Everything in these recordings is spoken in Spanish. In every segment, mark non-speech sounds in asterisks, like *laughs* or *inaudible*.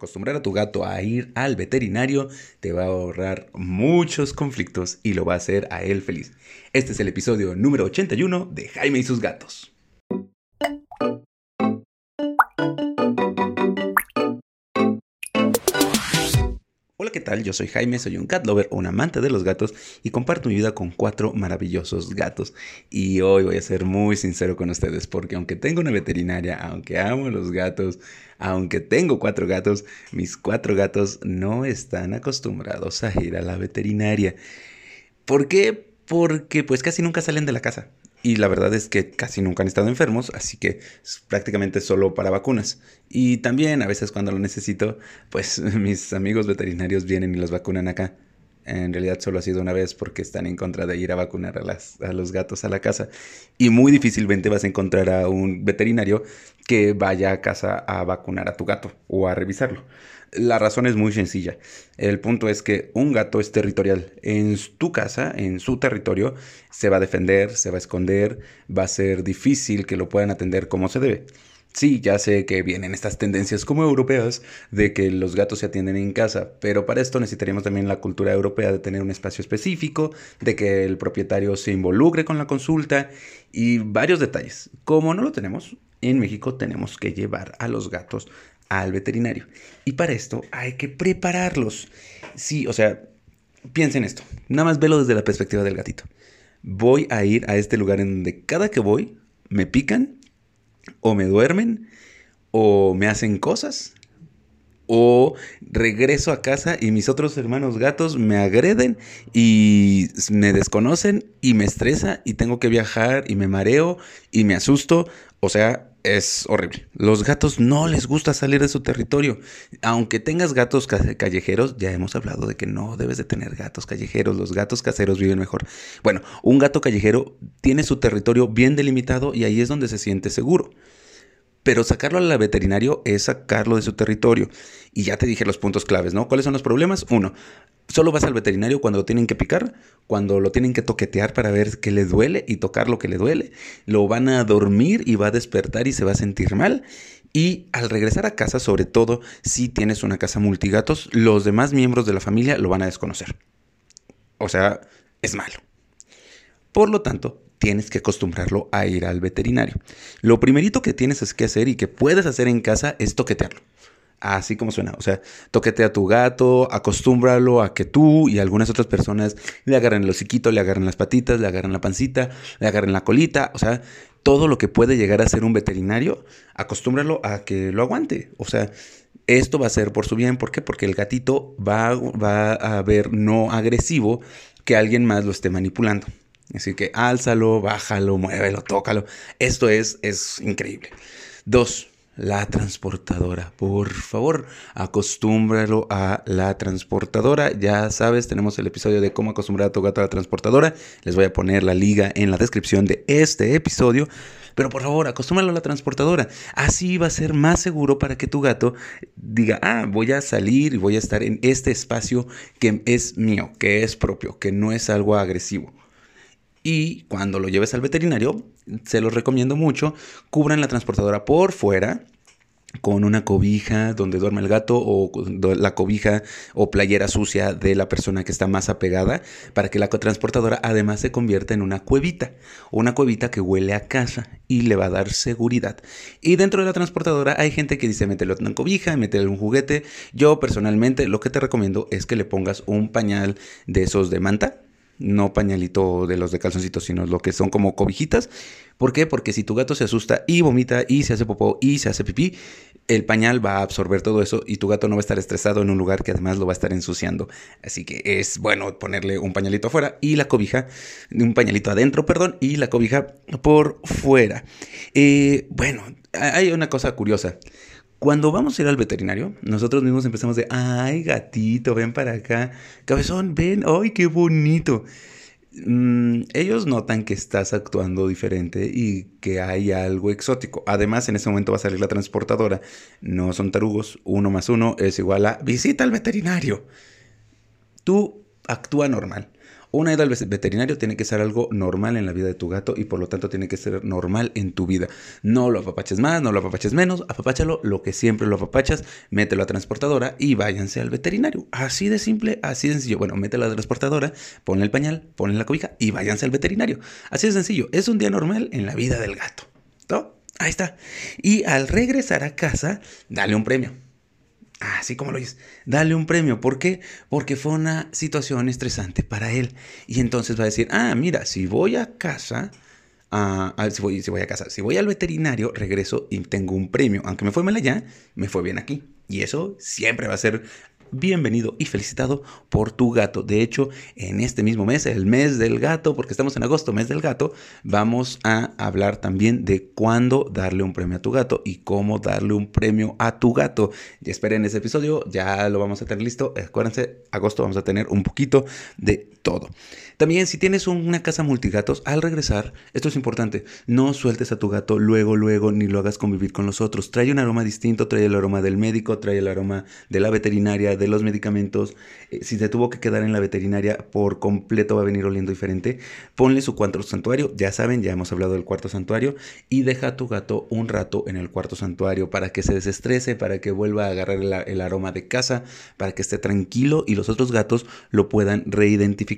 Acostumbrar a tu gato a ir al veterinario te va a ahorrar muchos conflictos y lo va a hacer a él feliz. Este es el episodio número 81 de Jaime y sus gatos. ¿Qué tal? Yo soy Jaime, soy un cat lover, un amante de los gatos y comparto mi vida con cuatro maravillosos gatos. Y hoy voy a ser muy sincero con ustedes porque aunque tengo una veterinaria, aunque amo los gatos, aunque tengo cuatro gatos, mis cuatro gatos no están acostumbrados a ir a la veterinaria. ¿Por qué? Porque pues casi nunca salen de la casa. Y la verdad es que casi nunca han estado enfermos, así que es prácticamente solo para vacunas. Y también a veces cuando lo necesito, pues *laughs* mis amigos veterinarios vienen y los vacunan acá. En realidad solo ha sido una vez porque están en contra de ir a vacunar a, a los gatos a la casa. Y muy difícilmente vas a encontrar a un veterinario que vaya a casa a vacunar a tu gato o a revisarlo. La razón es muy sencilla. El punto es que un gato es territorial. En tu casa, en su territorio, se va a defender, se va a esconder, va a ser difícil que lo puedan atender como se debe. Sí, ya sé que vienen estas tendencias como europeas de que los gatos se atienden en casa, pero para esto necesitaríamos también la cultura europea de tener un espacio específico, de que el propietario se involucre con la consulta y varios detalles. Como no lo tenemos, en México tenemos que llevar a los gatos al veterinario. Y para esto hay que prepararlos. Sí, o sea, piensen esto. Nada más velo desde la perspectiva del gatito. Voy a ir a este lugar en donde cada que voy me pican o me duermen o me hacen cosas o regreso a casa y mis otros hermanos gatos me agreden y me desconocen y me estresa y tengo que viajar y me mareo y me asusto. O sea, es horrible. Los gatos no les gusta salir de su territorio. Aunque tengas gatos callejeros, ya hemos hablado de que no debes de tener gatos callejeros. Los gatos caseros viven mejor. Bueno, un gato callejero tiene su territorio bien delimitado y ahí es donde se siente seguro. Pero sacarlo al veterinario es sacarlo de su territorio. Y ya te dije los puntos claves, ¿no? ¿Cuáles son los problemas? Uno, solo vas al veterinario cuando lo tienen que picar, cuando lo tienen que toquetear para ver qué le duele y tocar lo que le duele. Lo van a dormir y va a despertar y se va a sentir mal. Y al regresar a casa, sobre todo si tienes una casa multigatos, los demás miembros de la familia lo van a desconocer. O sea, es malo. Por lo tanto, tienes que acostumbrarlo a ir al veterinario. Lo primerito que tienes que hacer y que puedes hacer en casa es toquetearlo. Así como suena. O sea, toquetea a tu gato, acostúmbralo a que tú y algunas otras personas le agarren el hociquito, le agarren las patitas, le agarren la pancita, le agarren la colita. O sea, todo lo que puede llegar a ser un veterinario, acostúmbralo a que lo aguante. O sea, esto va a ser por su bien. ¿Por qué? Porque el gatito va a ver no agresivo que alguien más lo esté manipulando. Así que álzalo, bájalo, muévelo, tócalo. Esto es, es increíble. Dos, la transportadora. Por favor, acostúmbralo a la transportadora. Ya sabes, tenemos el episodio de cómo acostumbrar a tu gato a la transportadora. Les voy a poner la liga en la descripción de este episodio. Pero por favor, acostúmbralo a la transportadora. Así va a ser más seguro para que tu gato diga, ah, voy a salir y voy a estar en este espacio que es mío, que es propio, que no es algo agresivo. Y cuando lo lleves al veterinario, se los recomiendo mucho, cubran la transportadora por fuera con una cobija donde duerme el gato o la cobija o playera sucia de la persona que está más apegada para que la transportadora además se convierta en una cuevita, una cuevita que huele a casa y le va a dar seguridad. Y dentro de la transportadora hay gente que dice mételo en una cobija, métele un juguete. Yo personalmente lo que te recomiendo es que le pongas un pañal de esos de manta no pañalito de los de calzoncitos, sino lo que son como cobijitas. ¿Por qué? Porque si tu gato se asusta y vomita y se hace popó y se hace pipí, el pañal va a absorber todo eso y tu gato no va a estar estresado en un lugar que además lo va a estar ensuciando. Así que es bueno ponerle un pañalito afuera y la cobija, un pañalito adentro, perdón, y la cobija por fuera. Eh, bueno, hay una cosa curiosa. Cuando vamos a ir al veterinario, nosotros mismos empezamos de, ay, gatito, ven para acá. Cabezón, ven, ay, qué bonito. Mm, ellos notan que estás actuando diferente y que hay algo exótico. Además, en ese momento va a salir la transportadora. No son tarugos. Uno más uno es igual a visita al veterinario. Tú actúa normal. Una ida al veterinario tiene que ser algo normal en la vida de tu gato y por lo tanto tiene que ser normal en tu vida. No lo apapaches más, no lo apapaches menos, apapáchalo lo que siempre lo apapachas, mételo a transportadora y váyanse al veterinario. Así de simple, así de sencillo. Bueno, mételo a transportadora, ponle el pañal, ponle la cobija y váyanse al veterinario. Así de sencillo. Es un día normal en la vida del gato. Ahí está. Y al regresar a casa, dale un premio. Así como lo dices, dale un premio. ¿Por qué? Porque fue una situación estresante para él. Y entonces va a decir, ah, mira, si voy a casa, ah, ah, si, voy, si voy a casa, si voy al veterinario, regreso y tengo un premio. Aunque me fue mal allá, me fue bien aquí. Y eso siempre va a ser bienvenido y felicitado por tu gato. De hecho, en este mismo mes, el mes del gato, porque estamos en agosto, mes del gato, vamos a hablar también de cuándo darle un premio a tu gato y cómo darle un premio a tu gato. Y esperen ese episodio, ya lo vamos a tener listo. Acuérdense, agosto vamos a tener un poquito de todo. También si tienes una casa multigatos, al regresar, esto es importante, no sueltes a tu gato luego, luego, ni lo hagas convivir con los otros. Trae un aroma distinto, trae el aroma del médico, trae el aroma de la veterinaria, de los medicamentos. Eh, si te tuvo que quedar en la veterinaria, por completo va a venir oliendo diferente. Ponle su cuarto santuario, ya saben, ya hemos hablado del cuarto santuario, y deja a tu gato un rato en el cuarto santuario para que se desestrese, para que vuelva a agarrar el, el aroma de casa, para que esté tranquilo y los otros gatos lo puedan reidentificar.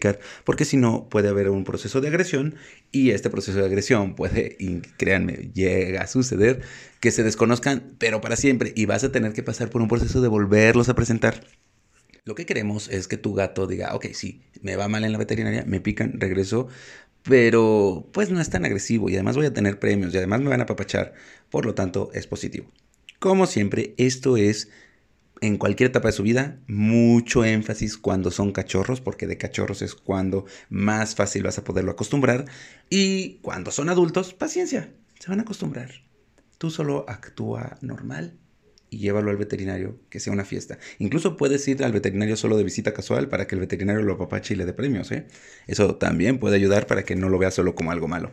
Porque si no, puede haber un proceso de agresión y este proceso de agresión puede, y créanme, llega a suceder que se desconozcan, pero para siempre, y vas a tener que pasar por un proceso de volverlos a presentar. Lo que queremos es que tu gato diga, ok, sí, me va mal en la veterinaria, me pican, regreso, pero pues no es tan agresivo y además voy a tener premios y además me van a apapachar, por lo tanto es positivo. Como siempre, esto es en cualquier etapa de su vida, mucho énfasis cuando son cachorros, porque de cachorros es cuando más fácil vas a poderlo acostumbrar. Y cuando son adultos, paciencia, se van a acostumbrar. Tú solo actúa normal y llévalo al veterinario, que sea una fiesta. Incluso puedes ir al veterinario solo de visita casual para que el veterinario lo apapache y le dé premios. ¿eh? Eso también puede ayudar para que no lo veas solo como algo malo.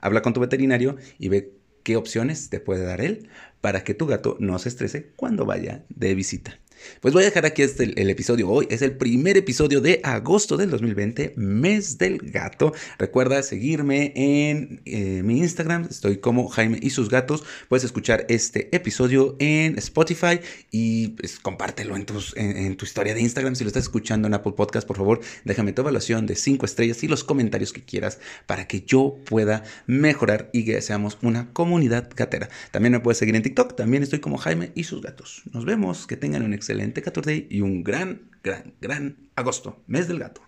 Habla con tu veterinario y ve qué opciones te puede dar él para que tu gato no se estrese cuando vaya de visita. Pues voy a dejar aquí este, el episodio hoy. Es el primer episodio de agosto del 2020, mes del gato. Recuerda seguirme en eh, mi Instagram. Estoy como Jaime y sus gatos. Puedes escuchar este episodio en Spotify y pues, compártelo en, tus, en, tu historia de Instagram. Si lo estás escuchando en Apple Podcast, por favor, déjame tu evaluación de 5 estrellas y los comentarios que quieras para que yo pueda mejorar y que seamos una comunidad gatera. También me puedes seguir en TikTok. También estoy como Jaime y sus gatos. Nos vemos. Que tengan un excelente excelente 14 y un gran, gran, gran agosto, mes del gato.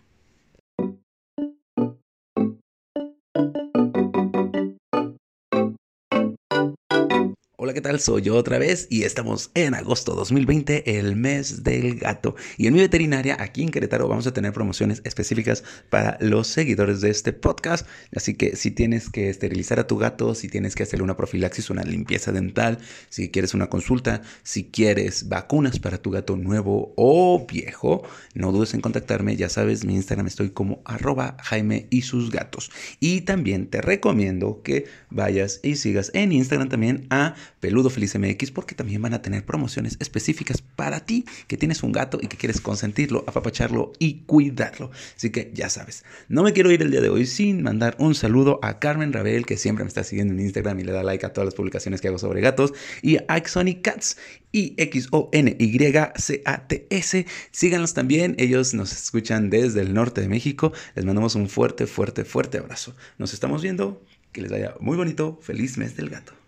Hola, ¿qué tal? Soy yo otra vez y estamos en agosto 2020, el mes del gato. Y en mi veterinaria, aquí en Querétaro, vamos a tener promociones específicas para los seguidores de este podcast. Así que si tienes que esterilizar a tu gato, si tienes que hacerle una profilaxis, una limpieza dental, si quieres una consulta, si quieres vacunas para tu gato nuevo o viejo, no dudes en contactarme. Ya sabes, mi Instagram estoy como arroba Jaime y sus gatos. Y también te recomiendo que vayas y sigas en Instagram también a Peludo Feliz MX porque también van a tener promociones específicas para ti que tienes un gato y que quieres consentirlo, apapacharlo y cuidarlo. Así que ya sabes, no me quiero ir el día de hoy sin mandar un saludo a Carmen Rabel que siempre me está siguiendo en Instagram y le da like a todas las publicaciones que hago sobre gatos y a Cats y X O N Y C A T S. Síganlos también, ellos nos escuchan desde el norte de México. Les mandamos un fuerte, fuerte, fuerte abrazo. Nos estamos viendo. Que les vaya muy bonito. Feliz mes del gato.